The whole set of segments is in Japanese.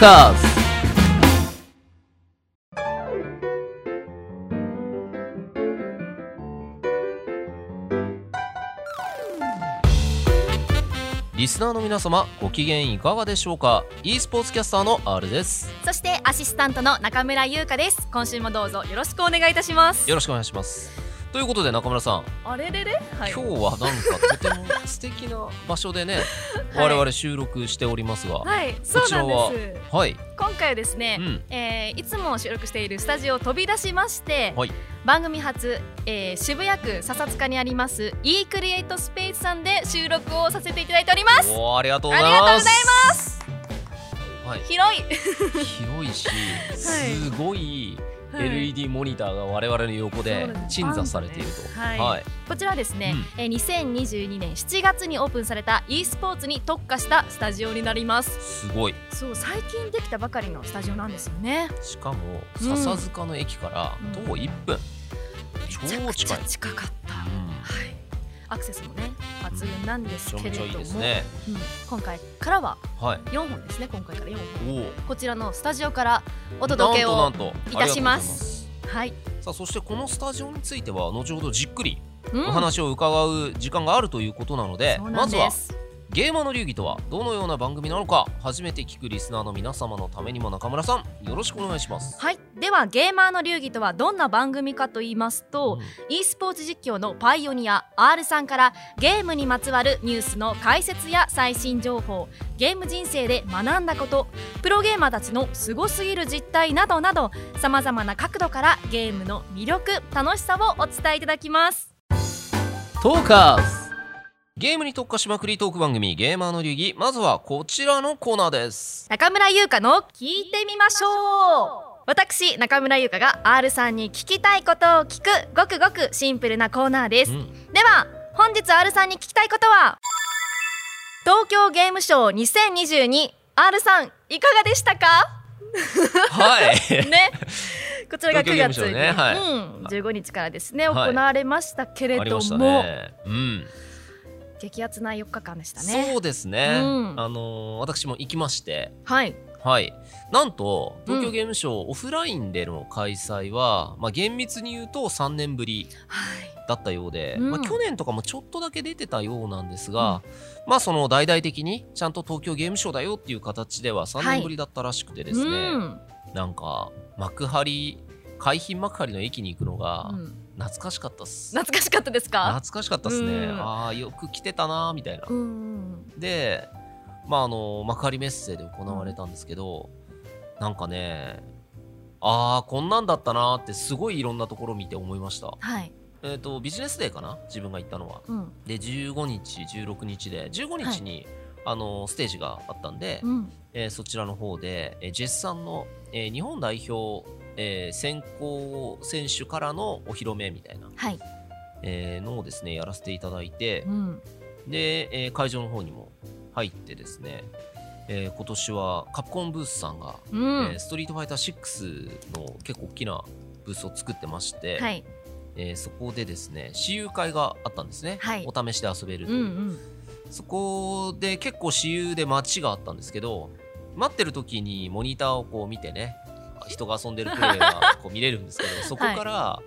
カーズリスナーの皆様ご機嫌いかがでしょうか？e スポーツキャスターの R です。そしてアシスタントの中村優香です。今週もどうぞよろしくお願いいたします。よろしくお願いしますということで中村さん、あれれれ、はい、今日はなんかとても素敵な場所でね、はい、我々収録しておりますが、はい、そうなんです。はい。今回はですね、うん、えー、いつも収録しているスタジオを飛び出しまして、はい、番組初、えー、渋谷区笹塚にあります e クリエイトスペースさんで収録をさせていただいております。おありがとうございます。はい、広い。広いし すごい、はい、LED モニターが我々の横で鎮座されていると、ね、はい、はい、こちらですね、うん、え2022年7月にオープンされた e スポーツに特化したスタジオになります。すごい。そう最近できたばかりのスタジオなんですよね。しかも笹塚の駅から徒歩1分、うん、超近い。近かった、アクセスもね抜群なんですけれども、ねうん、今回からは4本ですね、はい、今回から4本。こちらのスタジオからお届けをいたします。はい。さあそしてこのスタジオについては後ほどじっくりお話を伺う時間があるということなので、うん、まずはゲーマーの流儀とはどのような番組なのか初めて聞くリスナーの皆様のためにも中村さんよろしくお願いします。はい。ではゲーマーの流儀とはどんな番組かと言いますと、うん、e スポーツ実況のパイオニア R さんからゲームにまつわるニュースの解説や最新情報ゲーム人生で学んだことプロゲーマーたちのすごすぎる実態などなどさまざまな角度からゲームの魅力楽しさをお伝えいただきます。トーカーズゲームに特化しまくりトーク番組ゲーマーの流儀。まずはこちらのコーナーです。中村優香の聞いてみましょう。私中村優香が R さんに聞きたいことを聞くごくごくシンプルなコーナーです、うん、では本日 R さんに聞きたいことは？東京ゲームショウ 2022R さんいかがでしたか？はい。ね。こちらが9月に、ね。はい、うん、15日からですね、行われましたけれども、ね、うん激アツな4日間でしたね。そうですね、うん、あのー、私も行きまして。はい。はい。なんと東京ゲームショウ、うん、オフラインでの開催は、まあ、厳密に言うと3年ぶりだったようで、はいまあ、去年とかもちょっとだけ出てたようなんですが、まあその大々的にちゃんと東京ゲームショウだよっていう形では3年ぶりだったらしくてですね、はい、なんか幕張海浜幕張の駅に行くのが、懐かしかったっす。懐かしかったですか？懐かしかったっすね、うん、ああよく来てたなみたいな、うん、でまああの幕張メッセで行われたんですけど、うん、なんかねああこんなんだったなってすごいいろんなところ見て思いました、はい、えーと、ビジネスデーかな？自分が行ったのは、うん、で15日16日で15日に、はい、あのステージがあったんで、うん、えー、そちらの方で、えー、ジェスさんの、えー、日本代表えー、先行選手からのお披露目みたいな、はい。えー、のをですねやらせていただいて、うん、で、えー、会場の方にも入ってですね、えー、今年はカプコンブースさんが、うん、えー、ストリートファイター6の結構大きなブースを作ってまして、はい、えー、そこでですね私有会があったんですね、はい、お試しで遊べると。いう、うんうん、そこで結構私有で待ちがあったんですけど待ってる時にモニターをこう見てね人が遊んでるプレイが こう見れるんですけどそこから、は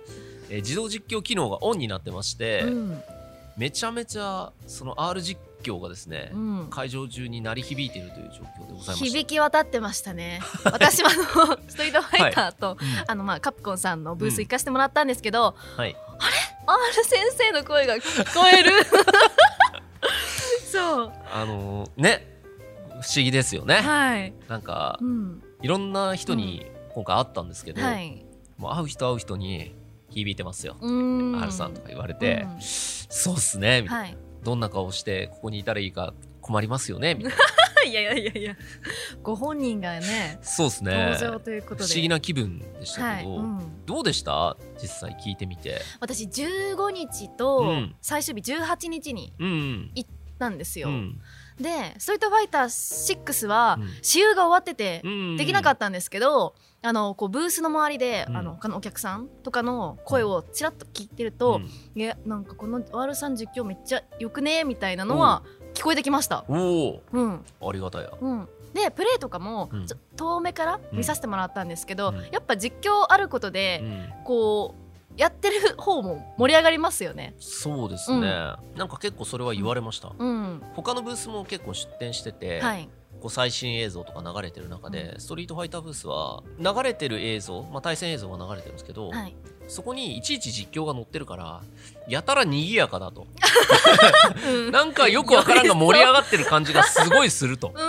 い、えー、自動実況機能がオンになってまして、うん、めちゃめちゃその R 実況がですね、うん、会場中に鳴り響いているという状況でございまし響き渡ってましたね。私もあのストリートファイターと、はい。あのまあカプコンさんのブース行かせてもらったんですけど、うん、はい、あれ R 先生の声が聞こえる。そう。あのー、ね不思議ですよね。はい。なんか、うん、いろんな人に今回会ったんですけど、はい、もう会う人会う人に響いてますよ。はるさんとか言われて、うそうっすねみたいな、はい、どんな顔してここにいたらいいか困りますよねみたいな。いやいやいやいや。ご本人がねそうですね。登場ということで。不思議な気分でしたけど、はい。うん、どうでした？実際聞いてみて。私15日と最終日18日に行ったんですよ、うんうんで「ストリートファイター6」は試遊が終わっててできなかったんですけど、あのこうブースの周りで、うん、あの他のお客さんとかの声をちらっと聞いてると、うん、いやなんかこの R さん実況めっちゃよくねみたいなのは聞こえてきました。おお、うん、ありがたいや、うん、でプレーとかも、うん、遠目から見させてもらったんですけど、うん、やっぱ実況あることで、こうやってる方も盛り上がりますよね。そうですね、なんか結構それは言われました、うん、他のブースも結構出展してて、はい、こう最新映像とか流れてる中で、ストリートファイターブースは流れてる映像、まあ、対戦映像が流れてるんですけど、はい、そこにいちいち実況が載ってるからやたら賑やかだと。なんかよくわからんが盛り上がってる感じがすごいすると。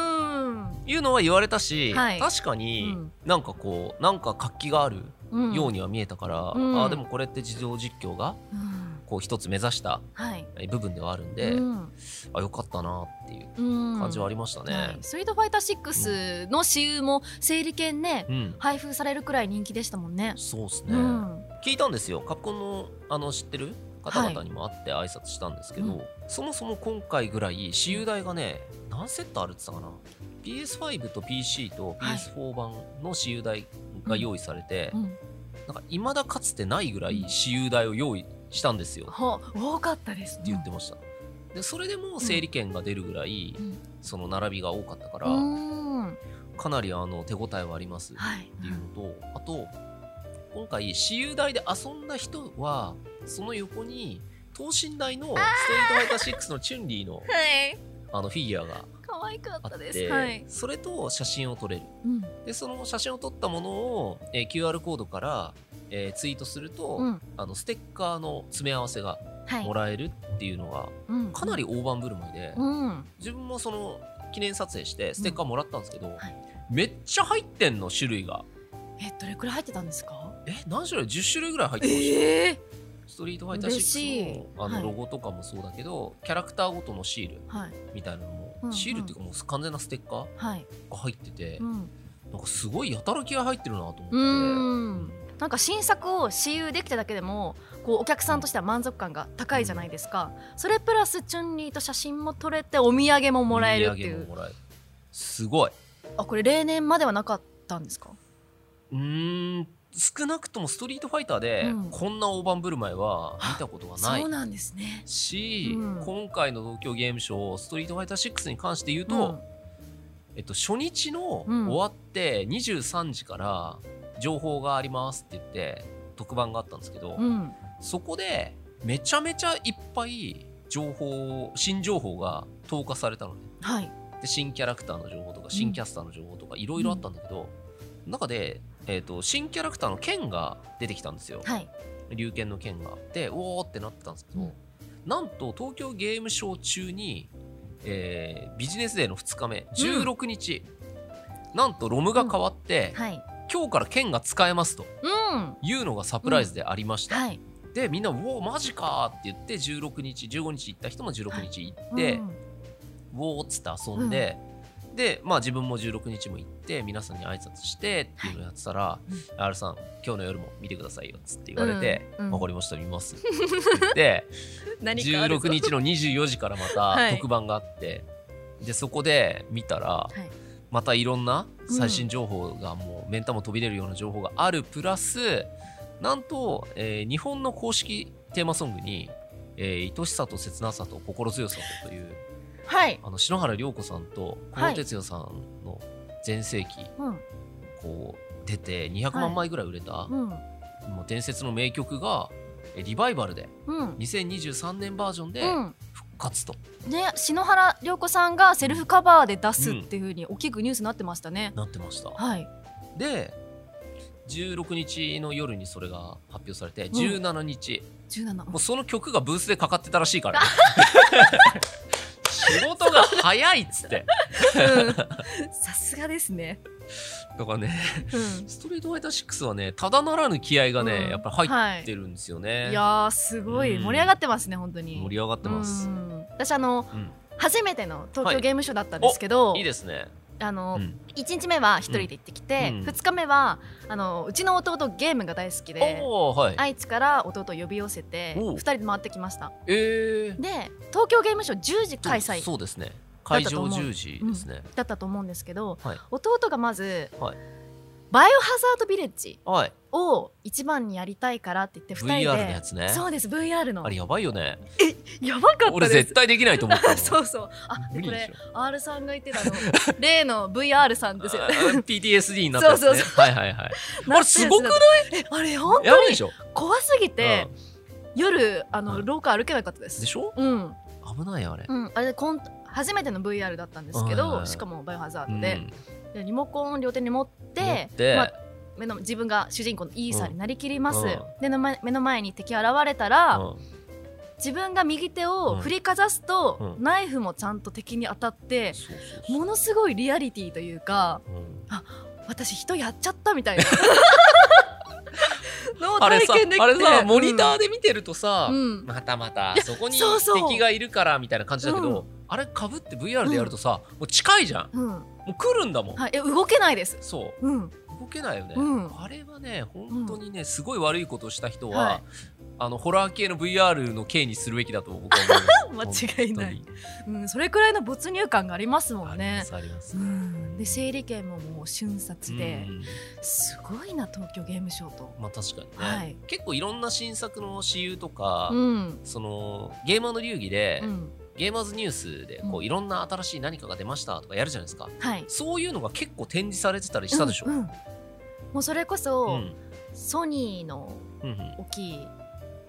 いうのは言われたし、はい、確かになんかこうなんか活気があるようには見えたから、うん、あでもこれって自動実況が、うん。こう一つ目指した部分ではあるんで、うん、あよかったなっていう感じはありましたね、はい、ストリートファイター6の私有も整理券ね、うん、配布されるくらい人気でしたもんね。そうですね、うん、聞いたんですよ。カプコンのあの知ってる？方々にも会って挨拶したんですけど、はい、そもそも今回ぐらい私有台がね何セットあるって言ったかな？PS5 と PC と PS4 版の私有台が用意されて、はい、なんか未だかつてないぐらい私有台を用意したんですよ。多かったです、ね、って言ってました。でそれでも整理券が出るぐらい、うん、その並びが多かったから、かなりあの手応えはありますっていうのと、はい、あと今回私有台で遊んだ人はその横に等身大のストリートファイター6のチュンリーの,、はい、あのフィギュアが可愛かったです、はい、それと写真を撮れる、うん、でその写真を撮ったものを、えー、QR コードからえー、ツイートすると、うん、あのステッカーの詰め合わせがもらえるっていうのが、かなり大盤振る舞いで、うん、自分もその記念撮影してステッカーもらったんですけど、はい、めっちゃ入ってんの種類が。えどれくらい入ってたんですか？え何種類？10種類ぐらい入ってました、えー、ストリートファイター6のあのロゴとかもそうだけど、はい、キャラクターごとのシール。みたいなのも、はい、シールっていうかもう完全なステッカーが入ってて、うん、なんかすごいやたら気合入ってるなと思って。なんか新作を私有できただけでもこうお客さんとしては満足感が高いじゃないですか、それプラスチュンリーと写真も撮れてお土産ももらえるっていう。すごい。あこれ例年まではなかったんですか？うん少なくともストリートファイターでこんな大盤振る舞いは見たことがない、そうなんですね。し、うん、今回の東京ゲームショウストリートファイター6に関して言うと、うん、えっと、初日の終わって23時から情報がありますって言って特番があったんですけど、うん、そこでめちゃめちゃいっぱい情報新情報が投下されたのね、はい、で新キャラクターの情報とか新キャスターの情報とかいろいろあったんだけど、うん、中で、えーと、新キャラクターの剣が出てきたんですよ、はい、龍剣の剣が。でおおってなってたんですけど、うん、なんと東京ゲームショウ中に、えー、ビジネスデーの2日目16日、なんとロムが変わって、はい。今日から剣が使えますと。いうのがサプライズでありました。うん。はい、でみんな「うおマジか!」って言って16日15日行った人も16日行って、はいうん、おっつって遊んで、うん、でまあ自分も16日も行って皆さんに挨拶してっていうのをやってたら「はい、R さん今日の夜も見てくださいよ」っつって言われて「うん、分かりました見ます」って言って16日の24時からまた特番があって、でそこで見たら。はい。またいろんな最新情報がもう目ん玉飛び出るような情報があるプラスなんと、えー、日本の公式テーマソングに「えー、愛しさと切なさと心強さと」という、はい、あの篠原涼子さんと小野哲也さんの全盛期、はい、こう出て200万枚ぐらい売れた、はいうん、もう伝説の名曲がリバイバルで、うん、2023年バージョンで勝つと。ね、篠原涼子さんがセルフカバーで出すっていうふうに大きくニュースになってましたね。なってました。はい、で16日の夜にそれが発表されて、うん、17日。17もうその曲がブースでかかってたらしいから、ね、仕事が早いっつって。さすがですね。だからね、うん、ストリートファイター6はねただならぬ気合がね、うん、やっぱり入ってるんですよね、はい、いやすごい。盛り上がってますね、うん、本当に。盛り上がってます、私あの、初めての東京ゲームショウだったんですけど、はい、いいですねあの、うん、1日目は一人で行ってきて、うん、2日目はあのうちの弟ゲームが大好きで、はい、愛知から弟を呼び寄せて2人で回ってきました、えー、で東京ゲームショウ10時開催そうですね。会場10時ですね、だったと思うんですけど、はい、弟がまず、はい、バイオハザードビレッジ。はいを一番にやりたいからって言って二人で。VR のやつね。そうです VR の。あれやばいよね。やばかった俺絶対できないと思ったの そうそう。あでこれ R さんが言ってたの。例の VR さんですよ。PTSD になったやつね。そうそうはいはいはい。あれすごくない？えあれ本当に怖すぎて、夜あの、うん。廊下歩けなかったです。でしょ？うん、危ないよあれ。うん、あれでコン初めての VR だったんですけど、しかもバイオハザーうん。ドで,、でリモコンを両手に持って持って。まあ、目の自分が主人公のイーサーになりきります、うん。での前目の前に敵現れたら、うん。自分が右手を振りかざすと、うん。ナイフもちゃんと敵に当たって、ものすごいリアリティというかうん。私人やっちゃったみたいな。の をあれさ体験できて。あれさモニターで、で見てるとさ、うん。またまたそこに敵がいるからみたいな感じだけど、うん。あれかぶって VR でやるとさ、もう近いじゃん。うん。もう来るんだもん、はい、え動けないです、そう。うん、動けないよね、うん。あれはね本当にね、すごい悪いことをした人は、はい。あのホラー系の VR の刑にするべきだと僕は思います間違いない。うん、それくらいの没入感がありますもんね。ありますあります、うん、で整理券ももう瞬殺でうん。すごいな東京ゲームショウと、まあ確かにね、はい。結構いろんな新作の私有とか、うん。そのゲーマーの流儀で、うん、ゲーマーズニュースでこううん。いろんな新しい何かが出ましたとかやるじゃないですか。はい。そういうのが結構展示されてたりしたでしょ、うんうん。もうそれこそ、うん。ソニーの大きい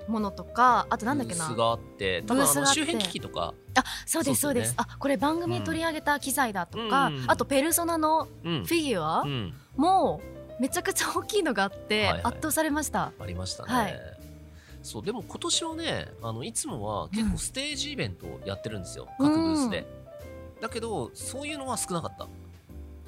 ものとかあとなんだっけな？ブースがあって多分周辺機器とか、あそうですそうですよね。あこれ番組で取り上げた機材だとか、うんあとペルソナのうん。フィギュアうん、もめちゃくちゃ大きいのがあって、圧倒されました。ありましたね、はいそうでも今年はねあのいつもは結構ステージイベントをやってるんですよ、うん各ブースで、だけどそういうのは少なかった。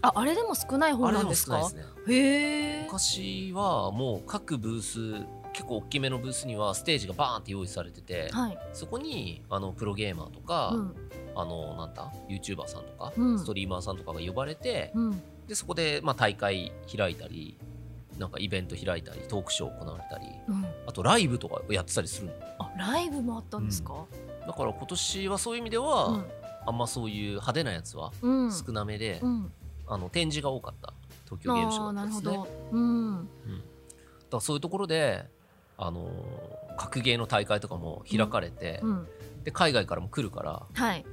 ああれでも少ない方あれでもなんですか少ないですね。へえ昔はもう各ブース結構大きめのブースにはステージがバーンって用意されてて、はい、そこにあのプロゲーマーとか、うん。あのなんだ YouTuber さんとか、うん。ストリーマーさんとかが呼ばれて、うん、でそこで、まあ、大会開いたりなんかイベント開いたりトークショー行われたりうん、あとライブとかやってたりするの。あライブもあったんですか、だから今年はそういう意味では、うん。あんまそういう派手なやつはうん。少なめで、うん、あの展示が多かった。東京ゲームショウだったんうん、だからそういうところで、あのー格ゲーの大会とかも開かれて、うん、で海外からも来るからはい、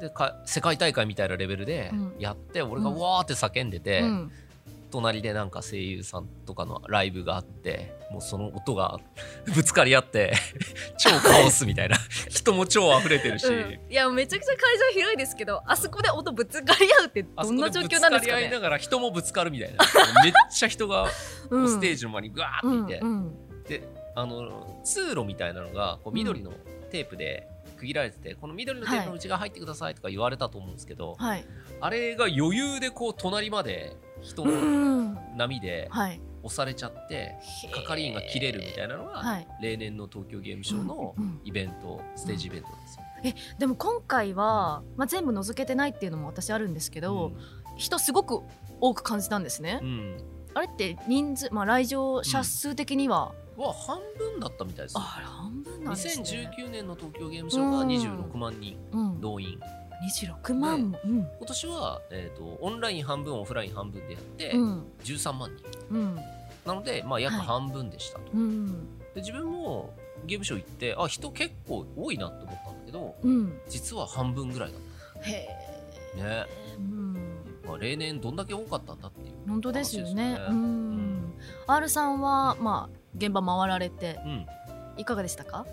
でか世界大会みたいなレベルでうん。やって、俺がわーって叫んでて、うん、隣でなんか声優さんとかのライブがあってもうその音が ぶつかり合って 超カオスみたいな。人も超溢れてるし、うん。いやめちゃくちゃ会場広いですけどあそこで音ぶつかり合うってどんな状況なんですかね？り合いながら人もぶつかるみたいな。めっちゃ人がステージジの前にガーっていて、うんうん。であの通路みたいなのがこう緑のテープで区切られてて、この緑のテープの内側入ってくださいとか言われたと思うんですけど、はい、あれが余裕でこう隣まで人うのん、波ではい、押されちゃって係員が切れるみたいなのが、はい。例年の東京ゲームショウのうんうんイベント、ステージイベントなんですよ。でも今回は、まあ、全部除けてないっていうのも私あるんですけど、人すごく多く感じたんですね、うん、うんあれって人数、まあ、来場者数的には、は半分だったみたいですよ。あれ半分なんですね。2019年の東京ゲームショウが26万人うん、動員26万。も、うん。今年は、えー、とオンライン半分オフライン半分でやって、うん。13万人。うん。なので、まあ、約はい。半分でしたと、うん。で自分もゲームショウ行ってあ人結構多いなと思ったんだけどうん。実は半分ぐらいだっへたね、え、うん、まあ、例年どんだけ多かったんだっていう本当ですよね。うん。R さんはまあ現場回られてうん。いかがでしたか？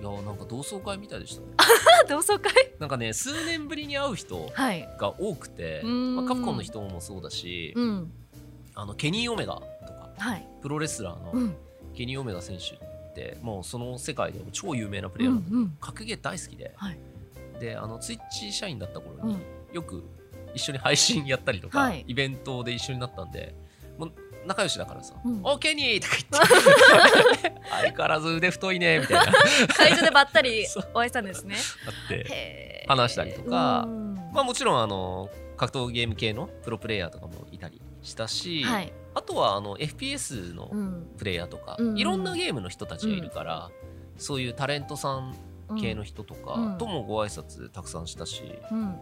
いやなんか同窓会みたいでしたね。同窓会？なんかね数年ぶりに会う人はい。が多くて、うん。まあ、カプコンの人もそうだし、うん。あのケニー・オメガとかはい。プロレスラーのうん。ケニー・オメガ選手ってもうその世界でも超有名なプうんうレイヤーなんだけど、ん格ゲー大好きで、はい。であのツイッチ社員だった頃にうん。よく一緒に配信やったりとか、はい。イベントで一緒になったんでもう仲良しだからさ「うんおケニー!」とか言って。相変わらず腕太いねみたいな。あ会場でばったりお会いしたんですね。って話したりとか。うん。まあもちろんあの格闘ゲーム系のプロプレイヤーとかもいたりしたし、はい。あとはあの FPS のうん。プレイヤーとか、うん。いろんなゲームの人たちがいるから、そういうタレントさん系の人とかうん。ともご挨拶たくさんしたし、うん。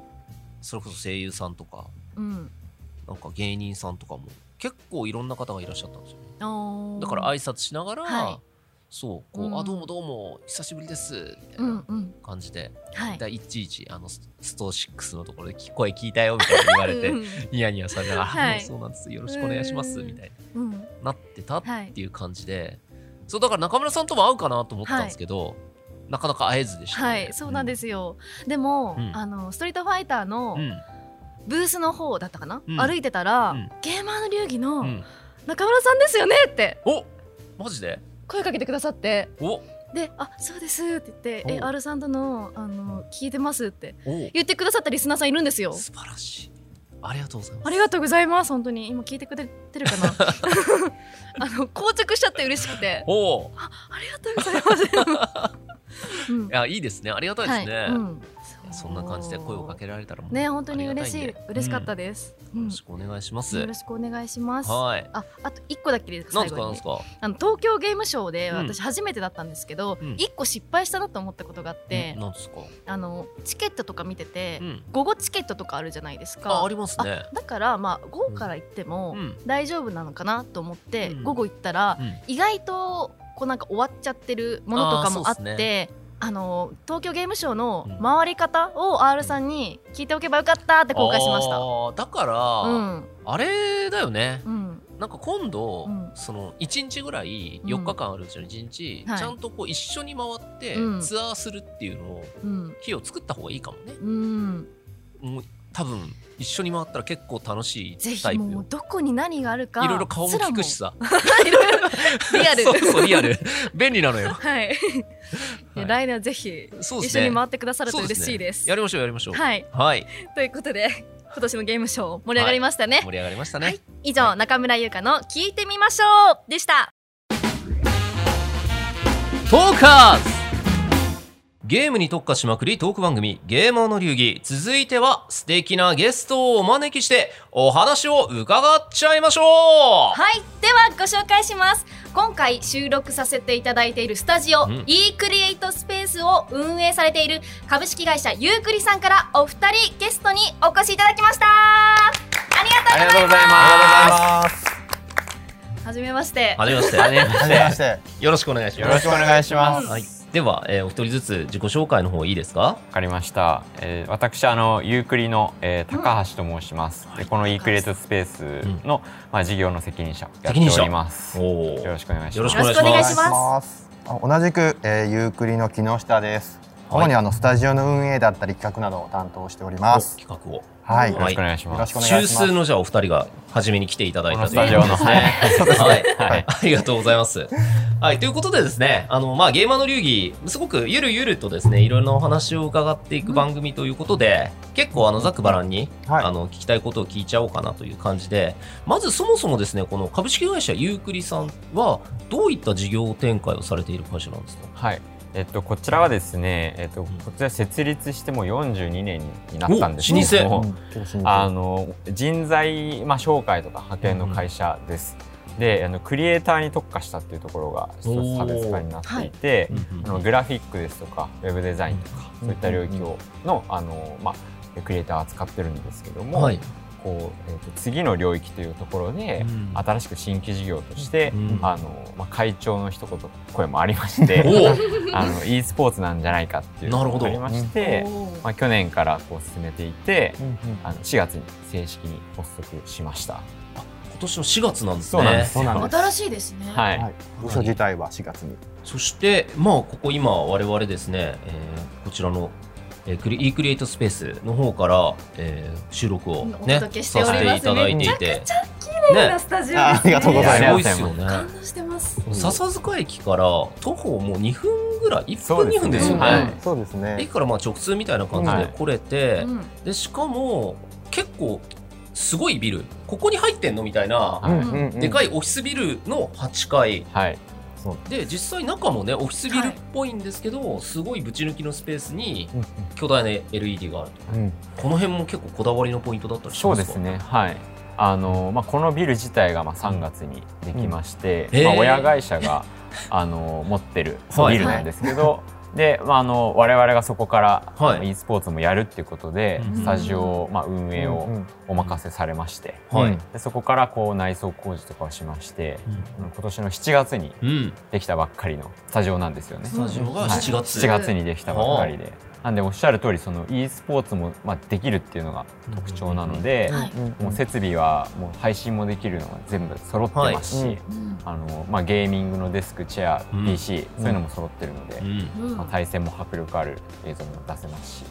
それこそ声優さんとかうん。なんか芸人さんとかも結構いろんな方がいらっしゃったんですよね。だから挨拶しながら、はい、そうこう、うん、あどうもどうも久しぶりですみたいな感じで、うんうん、いちいちあのストー6のところで声聞いたよみたいな言われてニヤニヤされながら、はい、そうなんですよろしくお願いしますみたいな、うん、なってたっていう感じで、そうだから中村さんとも会うかなと思ったんですけど、はい、なかなか会えずでした、ね、はいそうなんですよ、でも、あのストリートファイターの、ブースの方だったかな、歩いてたら、ゲーマーの流儀の中村さんですよね？って。おマジで？声かけてくださって。で「あそうです」って言って「え R さんとのあの聞いてます」って言ってくださったリスナーさんいるんですよ。素晴らしい。ありがとうございます。ありがとうございます本当に。今聞いてくれてるかな？あの硬直しちゃって嬉しくて。お。あありがとうございます、うん、いやいいですね。ありがたいですね、はい。うんそんな感じで声をかけられたらね本当に嬉しい嬉しかったです、よろしくお願いします。よろしくお願いします。はい。あ、あと一個だけですか。最後に、あの東京ゲームショウで私初めてだったんですけど、一、個失敗したなと思ったことがあって、なんですか。あのチケットとか見てて、午後チケットとかあるじゃないですか。あ、ありますね。だからまあ午後から行っても大丈夫なのかなと思って、午後行ったら、意外とこうなんか終わっちゃってるものとかもあって。あの東京ゲームショウの回り方を R さんに聞いておけばよかったって後悔しました、うん、だから、うん、あれだよね、うん、なんか今度、うん、その1日ぐらい4日間あるうちの1日、ちゃんとこう一緒に回ってツアーするっていうのを、日を作った方がいいかもね、うん、もう多分一緒に回ったら結構楽しいタイプもうどこに何があるかいろいろ顔も聞くしさ。リアル。そうそうリアル。便利なのよ。はい、はい、来年はぜひ一緒に回ってくださると嬉しいです、ね、やりましょうやりましょう。はい、はい、ということで今年のゲームショー盛り上がりましたね、はい、盛り上がりましたね、はい、以上、中村優香の聞いてみましょうでした。トーカーズゲームに特化しまくりトーク番組ゲーマーの流儀。続いては素敵なゲストをお招きしてお話を伺っちゃいましょう。はいではご紹介します。今回収録させていただいているスタジオ、うん、e クリエイトスペースを運営されている株式会社ユークリさんからお二人ゲストにお越しいただきました。ありがとうございます。はじめまして。はじめまして。はじめまして。よろしくお願いします。よろしくお願いします、はいでは、えー、お一人ずつ自己紹介の方いいですか？わかりました、えー、私あのユークリの、えー、高橋と申します、うん、でこの e クリエイトスペースの、うん、まあ、事業の責任者やっております。よろしくお願いします。よろしくお願いします。同じく、えー、ユークリの木下です。主にあのスタジオの運営だったり企画などを担当しております。企画をはい、よろしくお願いします。中枢のじゃあお二人が初めに来ていただいたということですね。はい、はい、ありがとうございます。はい、ということでですね、あのまあゲーマーの流儀すごくゆるゆるとですね、いろんなお話を伺っていく番組ということで、うん、結構あのざくばらんに、はい、あの聞きたいことを聞いちゃおうかなという感じで、まずそもそもですね、この株式会社ユークリさんはどういった事業展開をされている会社なんですか？はい。えっと、こちらはですね、えっと、こちら設立しても42年になったんですけども、あの人材、まあ、紹介とか派遣の会社です。うん、であのクリエイターに特化したっていうところが一つ差別化になっていて、あのグラフィックですとかウェブデザインとか、そういった領域をのあの、まあ、クリエイターを扱ってるんですけども、はい、こう、えーと、次の領域というところで、うん、新しく新規事業として、うん、あのまあ、会長の一言声もありまして あの e スポーツなんじゃないかっていうのがありまして、まあ、去年からこう進めていて、あの4月に正式に発足しました。今年の4月なんですね。そうなんです。新しいですね。はい。部署自体は4月に。そしてまあここ今我々ですね、えー、こちらのえー、クリ e クリエイトスペースの方から、えー、収録をねさせていただいていて。めちゃくちゃ綺麗なスタジオ、ねありがとうございます。すよね。感動してます。笹塚駅から徒歩もう2分ぐらい、1分2分ですよね。そうですね。駅からまあ直通みたいな感じで来れて、でしかも結構すごいビルここに入ってんのみたいな、でかいオフィスビルの8階、はい、で実際中もねオフィスビルっぽいんですけど、はい、すごいぶち抜きのスペースに巨大な LED があると、うん、この辺も結構こだわりのポイントだったりしますか？そうですね。はい。あのまあ、このビル自体がまあ3月にできまして、うん。まあ、親会社があの持ってるビルなんですけど、は いで、まあ、あの我々がそこから、はい、e スポーツもやるっていうことで、スタジオ、まあ、運営をお任せされまして、はい、でそこからこう内装工事とかをしまして、うん、今年の7月にできたばっかりのスタジオなんですよね。スタジオが7月、はい、7月。にできたばっかりで。なんでおっしゃる通りその e スポーツもまあできるっていうのが特徴なので、もう設備はもう配信もできるのが全部揃ってますし、はい、あのまあゲーミングのデスクチェア、うん、PC そういうのも揃ってるので、うん、まあ対戦も迫力ある映像も出せますし、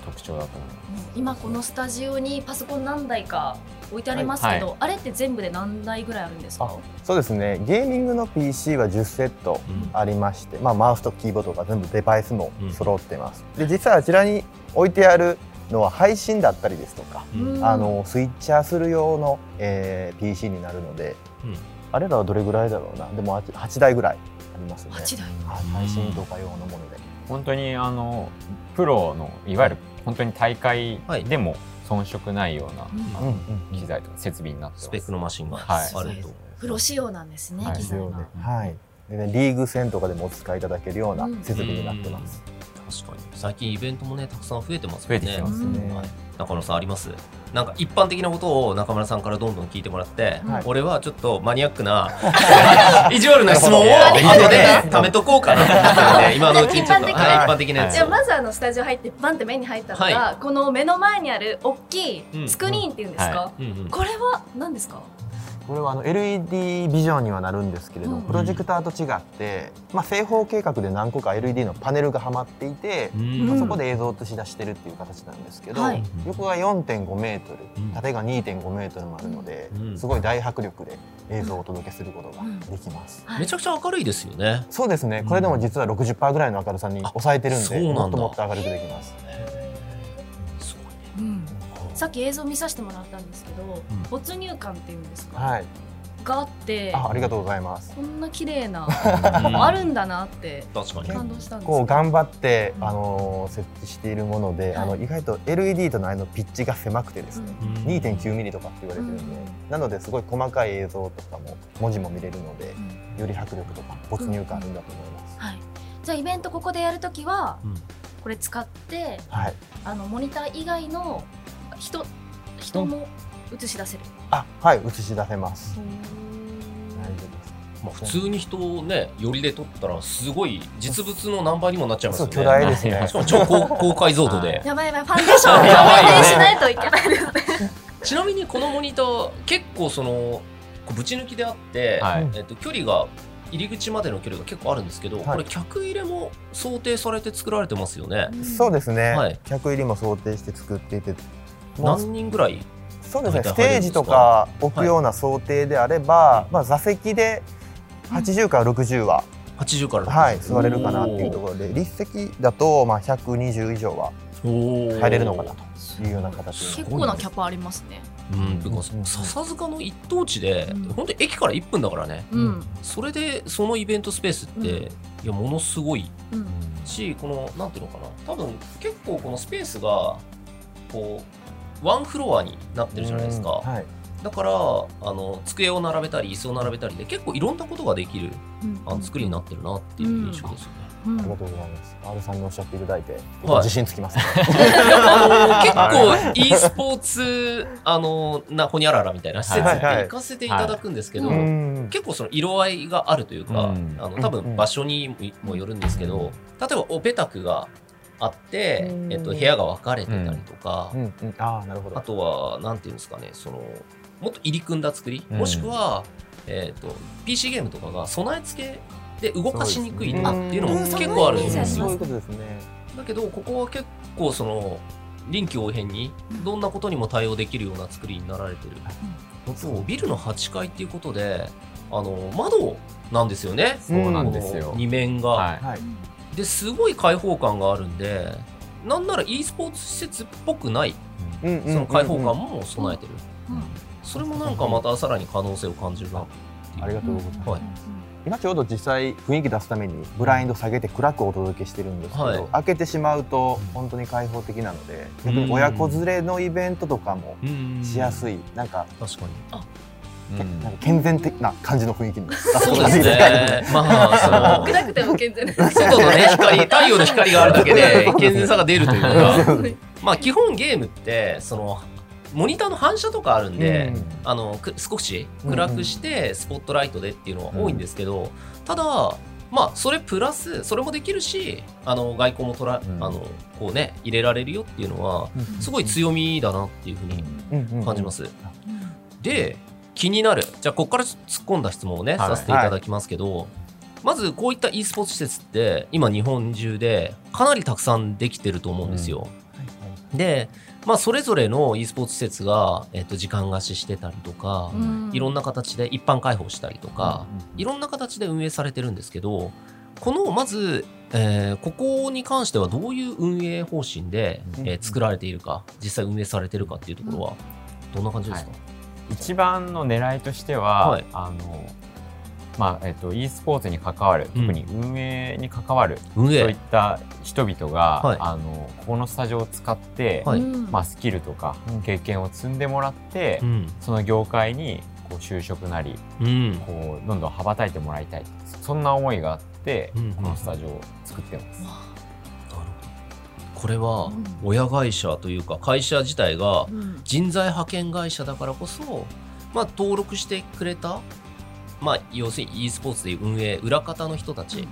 特徴だと思います。今このスタジオにパソコン何台か置いてありますけど、はい、あれって全部で何台ぐらいあるんですか？そうですね。ゲーミングの PC は10セットありまして、うん、まあ、マウスとキーボードが全部デバイスも揃ってます、うん、で実際あちらに置いてあるのは配信だったりですとか、うん、あのスイッチャーする用の、えー、PC になるので、あれらはどれぐらいだろうな？でも 8, 8台ぐらいありますね。8台、配信とか用のもので。本当にあのプロのいわゆる本当に大会でも、はい遜色ないような、うん、機材とか設備になってスペックのマシンがあると、プロ仕様なんですね、はい、機材が、はい。でね、リーグ戦とかでもお使いいただけるような設備になってます、確かに。最近イベントもねたくさん増えてますね。増えてきますね、はい、中野さんあります？なんか一般的なことを中村さんからどんどん聞いてもらって、はい、俺はちょっとマニアックな 意地悪な質問を後で貯めとこうかな。ね、今のうちにちょっと、はい、一般的なやつじゃまずあのスタジオ入ってバンって目に入ったのが、はい、この目の前にある大きいスクリーンっていうんですか、うん。うん、これは何ですか？これはあの LED ビジョンにはなるんですけれども、うん、プロジェクターと違って、まあ、正方計画で何個か LED のパネルがはまっていて、うん、まあ、そこで映像を映し出してるっていう形なんですけど、はい、横が4.5メートル縦が2.5メートルもあるので、うん、すごい大迫力で映像をお届けすることができます、めちゃくちゃ明るいですよね。そうですね。これでも実は60%ぐらいの明るさに抑えてるんでもっともっと明るくできます。さっき映像見させてもらったんですけど、うん、没入感っていうんですか、はい、があってあありがとうございます。こんな綺麗な あるんだなって感動したんです。こう頑張って、あの設置しているもので、はい、あの意外と LED との間のピッチが狭くてですね、うん、2.9ミリとかって言われてるんで、うん、なのですごい細かい映像とかも文字も見れるので、うん、より迫力とか没入感あるんだと思います、はい、じゃあイベントここでやるときは、これ使って、はい、あのモニター以外の人人？も映し出せる、あはい映し出せます。大丈夫です。まあ、普通に人をね寄りで撮ったらすごい実物の何倍にもなっちゃいますよね。巨大ですね。しかも超高高解像度で。やばいやばいファンデーション。やばいしないといけない。ですねちなみにこのモニター結構そのぶち抜きであって、はい、えっと、距離が入り口までの距離が結構あるんですけど、はい、これ客入れも想定されて作られてますよね。そうですね、はい、客入りも想定して作っていて何人ぐらいそうですねステージとか置くような想定であれば、はい、まあ、座席で80から60は、うん、80からはい座れるかなっていうところで立席だとまあ120以上は入れるのかなというような形結構なキャパありますね。うん、か笹塚の一等地で、うん、本当駅から1分だからね、うん、それでそのイベントスペースって、うん、いやものすごい、しこのなんていうのかな。多分結構このスペースがこうワンフロアになってるじゃないですか、はい、だからあの机を並べたり椅子を並べたりで結構いろんなことができる、うん、あの作りになってるなっていう印象ですよね。うん、ありがとうございます。R さんにおっしゃっていただいて、はい、自信つきます、ね、あの結構 e スポーツあのなほにゃららみたいな施設に行かせていただくんですけど、はい。はいはい、結構その色合いがあるというか、うん、あの多分場所にもよるんですけど、例えばオペタクがあって、えっと、部屋が分かれてたりとか、うんうん、あとはなんていうんですかねそのもっと入り組んだ作り、もしくは、えーと、PC ゲームとかが備え付けで動かしにくいっていうのも結構あるんですよ。だけどここは結構その臨機応変にどんなことにも対応できるような作りになられてる、うん、ビルの8階っていうことであの窓なんですよね、そうなんですよ。2面が、はい、ですごい開放感があるんでなんなら e スポーツ施設っぽくない、その開放感も備えてる、それもなんかまたさらに可能性を感じるなありがとうございます、はい、今ちょうど実際雰囲気出すためにブラインド下げて暗くお届けしてるんですけど、はい、開けてしまうと本当に開放的なので逆に親子連れのイベントとかもしやすい、なんか確かになんか健全的な感じの雰囲気にそうですね。まあその暗くても健全。外のね。光太陽の光があるだけで健全さが出るというか、まあ基本ゲームってそのモニターの反射とかあるんで、うん、あの少し暗くしてスポットライトでっていうのは多いんですけど、うん、ただまあそれプラスそれもできるしあの外交もとら、うん、あのこうね入れられるよっていうのはすごい強みだなっていうふうに感じます。で気になる。じゃあここから突っ込んだ質問をね、はい、させていただきますけど、はい、まずこういった e スポーツ施設って今日本中でかなりたくさんできてると思うんですよ。でまあ、それぞれの e スポーツ施設が、えっと、時間貸ししてたりとか、うん、いろんな形で一般開放したりとか、うん、いろんな形で運営されてるんですけどこのまず、えー、ここに関してはどういう運営方針で、えー、作られているか実際運営されてるかっていうところはどんな感じですか、はい、一番の狙いとしては、はい、あのまあえっと、e スポーツに関わる、特に運営に関わる、うん、そういった人々が、はい、あのここのスタジオを使って、はい、まあ、スキルとか経験を積んでもらって、うん、その業界にこう就職なり、うん、こうどんどん羽ばたいてもらいたい。そんな思いがあって、このスタジオを作ってます。これは親会社というか会社自体が人材派遣会社だからこそ、まあ、登録してくれたまあ、要するに e スポーツでいう運営裏方の人たち、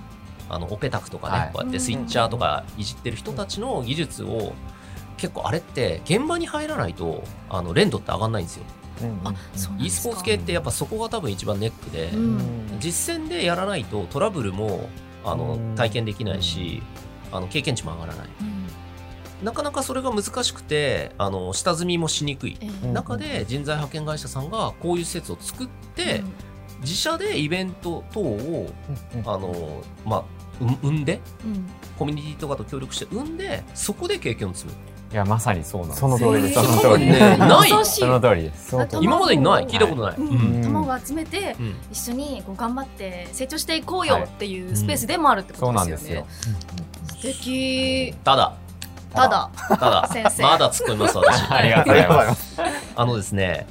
あのオペタクとかね、はい、こうやってスイッチャーとかいじってる人たちの技術を結構あれって現場に入らないとあの連動って上がんないんですよ。あ e スポーツ系ってやっぱそこが多分一番ネックで、実践でやらないとトラブルもあの体験できないし、あの経験値も上がらない。なかなかそれが難しくてあの下積みもしにくい。中で人材派遣会社さんがこういう施設を作って、自社でイベント等を、あのまあ生んで、コミュニティとかと協力して生んでそこで経験を積む。いやまさにそうなんその通りです。その通りね、ない。その通りです。今までにない。聞いたことない。卵を集めて一緒にこう頑張って成長していこうよっていうスペースでもあるってことですよね。素敵。ただ。ただ。ただ。先生。まだ突っ込みます私。ありがとうございます。あのですね。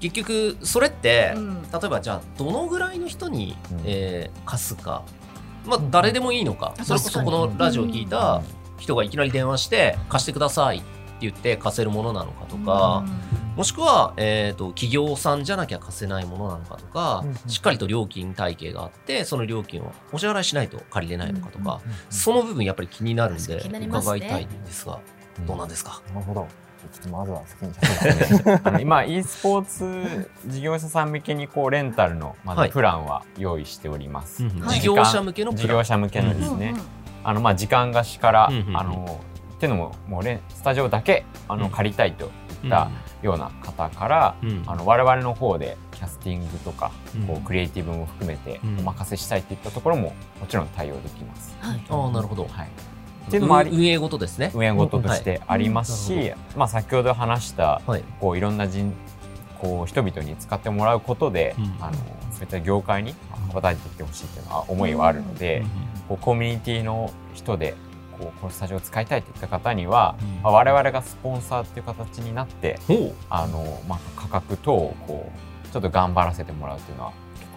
結局それって、うん、例えばじゃあどのぐらいの人に、うん、えー、貸すか、まあ、誰でもいいのか、うん、それこそこのラジオを聞いた人がいきなり電話して貸してくださいって言って貸せるものなのかとか、もしくは、えーと、企業さんじゃなきゃ貸せないものなのかとか、しっかりと料金体系があってその料金をお支払いしないと借りれないのかとか、その部分やっぱり気になるんで、伺いたいんですがどうなんですか、なるほど。まずは先に あの今 e スポーツ事業者さん向けにこうレンタルのまずプランは用意しております。はい、事業者向けの事業者向けのですね。あのまあ時間貸しから、あのっていうのももうレスタジオだけあの借りたいといったような方から、あの我々の方でキャスティングとか、こうクリエイティブも含めてお任せしたいといったところももちろん対応できます。はい、あなるほど。はい。っていうのもあり運営ごとですね。運営ごととしてありますし、はい、まあ、先ほど話した、はい、こういろんな人こう人々に使ってもらうことで、うん、あのそういった業界に羽ばたいていってほしいというのは思いはあるので、うん、こうコミュニティの人でこうこのスタジオを使いたいといった方には、うん、まあ、我々がスポンサーっていう形になって、あのまあ、価格等をこうちょっと頑張らせてもらうというのは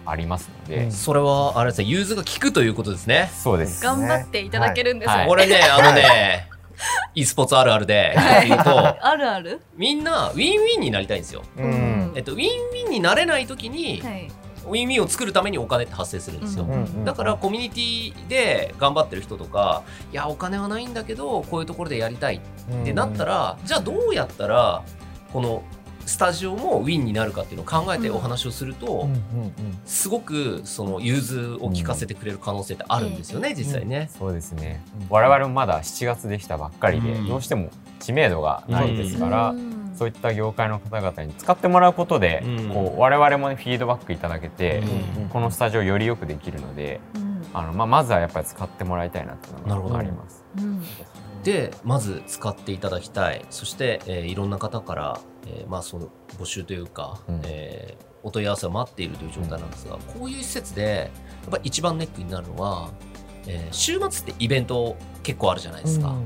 ありますので、うん、それはあれですね融通が効くということですね。そうです、頑張っていただけるんです、ね、はい、これねあのね e スポーツあるあるで言うとあるある？みんなウィンウィンになりたいんですよ、うん、えっと、ウィンウィンになれない時に、はいウィンウィンを作るためにお金って発生するんですよ、だからコミュニティで頑張ってる人とかいやお金はないんだけどこういうところでやりたいってなったら、じゃあどうやったらこのスタジオもウィンになるかっていうのを考えてお話をすると、すごくその融通を聞かせてくれる可能性ってあるんですよね、実際ね。そうですね。我々もまだ7月できたばっかりで、どうしても知名度がないですから、そういった業界の方々に使ってもらうことで、こう我々も、ね、フィードバックいただけて、このスタジオよりよくできるので、あのまあ、まずはやっぱり使ってもらいたいなというのがあります。でまず使っていただきたい。そして、えー、いろんな方から、えー、まあ、その募集というか、うん、えー、お問い合わせを待っているという状態なんですが、うん、こういう施設でやっぱ一番ネックになるのは、え週末ってイベント結構あるじゃないですか。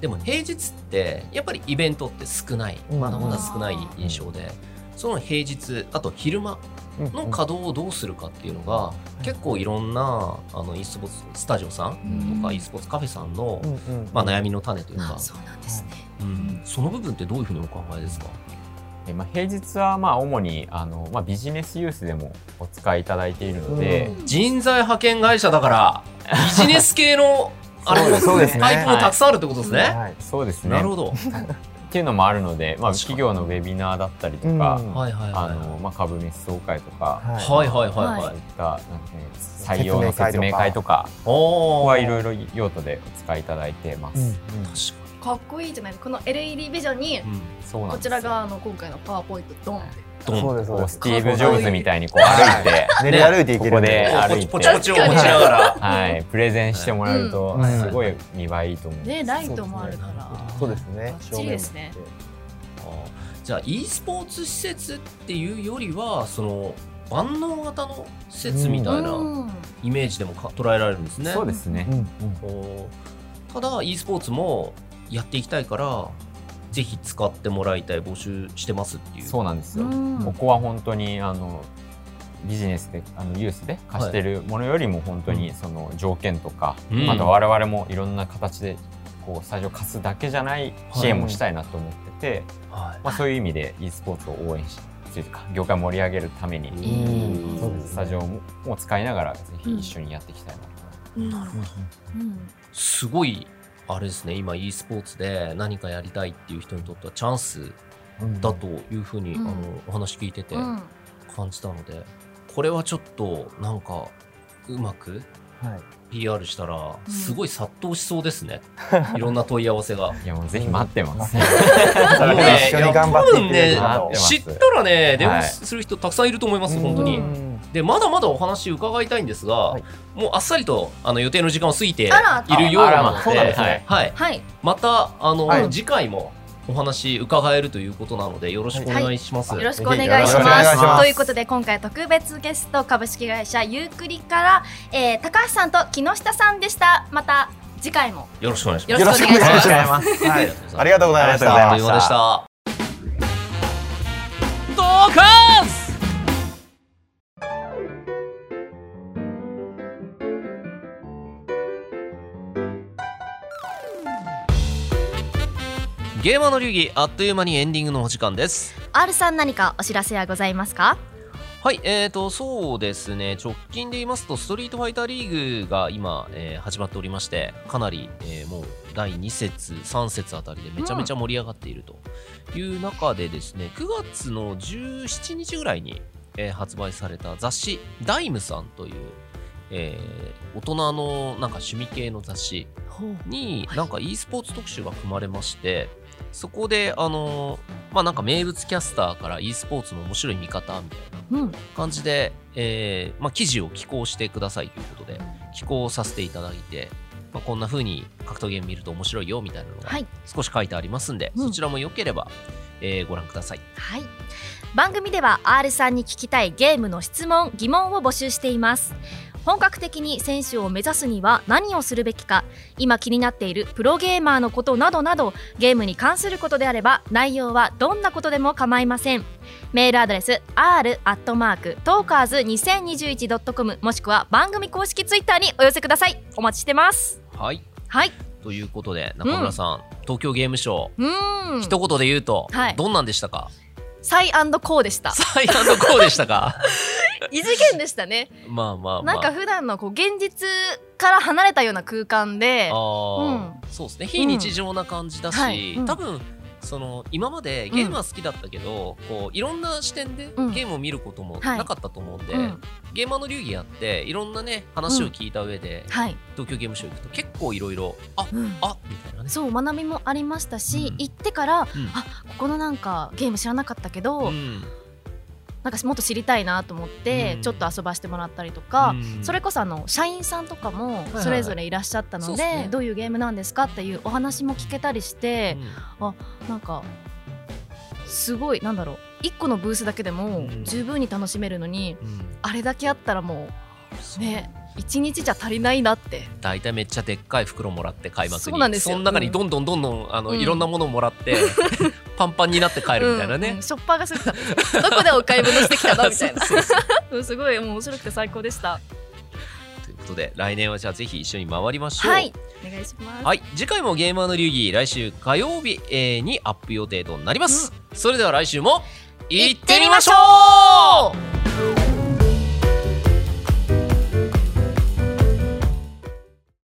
うん、でも平日ってやっぱりイベントって少ない。まだまだ少ない印象で、その平日あと昼間の稼働をどうするかっていうのが、結構いろんなあの e スポーツスタジオさんとか e スポーツカフェさんの、まあ、悩みの種というか、そうなんですね、うん、その部分ってどういうふうにお考えですか？えまあ、平日はまあ主にあの、まあ、ビジネスユースでもお使いいただいているので、人材派遣会社だからビジネス系のあれ？そうですね。タイプもたくさんあるってことですね。はい、そうですね。なるほど。っていうのもあるので、まあ、企業のウェビナーだったりとか、はいはいあのまあ、株主総会とか、はいはいはいはい、そういったなん採用の説明会とかここはいろいろ用途でお使いいただいてます。確かかっこいいじゃないこの LED ビジョンに、こちら側の今回のパワーポイントドンって。そうですそうですスティーブ・ジョブズみたいにこう歩いて、練り歩いていけるここで歩いてポチポチを持ちながら、はい、プレゼンしてもらえるとすごい見栄えいいと思う。ねライトもあるから。そうですね。正面ですね。じゃあ e スポーツ施設っていうよりはその万能型の施設みたいなイメージでもか捉えられるんですね。そうですね。ただ e スポーツもやっていきたいからぜひ使ってもらいたい募集してますっていう。そうなんですよ、ここは本当にあのビジネスであのユースで貸してるものよりも本当にその条件とか、はい、あと我々もいろんな形でこう最初貸すだけじゃない支援もしたいなと思ってて、はい、まあ、そういう意味で e スポーツを応援しというか業界盛り上げるためにスタジオも使いながらぜひ一緒にやっていきたいなと、うん、なるほど、すごいあれですね今 e スポーツで何かやりたいっていう人にとってはチャンスだというふうに、うん、あのお話聞いてて感じたので、これはちょっとなんかうまく PR したらすごい殺到しそうですね、うん、いろんな問い合わせが。いやもうぜひ待ってます、ね、もうね一緒に頑張ってね知ったらね電話する人たくさんいると思います、はい、本当にでまだまだお話伺いたいんですが、はい、もうあっさりとあの予定の時間を過ぎているようなので、はい。はい、またあの、次回もお話伺えるということなのでよろしくお願いします、よろしくお願いします。ということで今回特別ゲスト株式会社ユークリから、えー、高橋さんと木下さんでした。また次回も。よろしくお願いします。よろしくお願いします、はい、ありがとうございました。ありがとうございましたゲーマーの流儀あっという間にエンディングのお時間です。R さん何かお知らせはございますか？はいえーとそうですね。直近で言いますとストリートファイターリーグが今、えー、始まっておりましてかなり、えー、もう第2節3節あたりでめちゃめちゃ盛り上がっているという中でですね、うん、9月の17日ぐらいに、えー、発売された雑誌「ダイムさん」というえー、大人のなんか趣味系の雑誌になんか e スポーツ特集が組まれまして、そこで、あのまあ、なんか名物キャスターから e スポーツの面白い見方みたいな感じで、うん、えー、まあ、記事を寄稿してくださいということで、寄稿させていただいて、まあ、こんな風に格闘ゲーム見ると面白いよみたいなのが少し書いてありますんで、はい、そちらもよければ、えー、ご覧ください。はい。番組では R さんに聞きたいゲームの質問疑問を募集しています本格的に選手を目指すには何をするべきか今気になっているプロゲーマーのことなどなどゲームに関することであれば内容はどんなことでも構いません。メールアドレス r アットマークトーカーズ 2021.com もしくは番組公式ツイッターにお寄せください。お待ちしてます。はい。はい。ということで中村さん、うん、東京ゲームショウ一言で言うと、はい、どんなんでしたか？サイコーでした。サイコーでしたか？異次元でしたね。まあまあ、まあ、なんか普段のこう現実から離れたような空間であ、うん、そうですね。非日常な感じだし、うん。はい。うん、多分その今までゲームは好きだったけど、うん、こういろんな視点でゲームを見ることもなかったと思うんで、はい、ゲーマーの流儀やっていろんなね話を聞いた上で、うん。はい、東京ゲームショウ行くと結構いろいろあ、うん、あみたいなね。そう学びもありましたし、行ってから、あここのなんかゲーム知らなかったけど、なんかもっと知りたいなと思って、ちょっと遊ばしてもらったりとか、うん、それこそあの社員さんとかもそれぞれいらっしゃったので、はいはいはい、どういうゲームなんですかっていうお話も聞けたりして、うん、あなんかすごいなんだろう1個のブースだけでも十分に楽しめるのに、うん、あれだけあったらもうね一日じゃ足りないなって。大体めっちゃでっかい袋もらって開幕にそうなんですよ。その中にどんどんどんどんあの、うん。いろんなものをもらって パンパンになって帰るみたいなね、うんうん。ショッパーがすごかったですどこでお買い物してきたのみたいな。すごい面白くて最高でした。ということで来年はじゃあぜひ一緒に回りましょう。はい。お願いします。はい、次回もゲーマーの流儀来週火曜日、えーにアップ予定となります、それでは来週も行ってみましょう。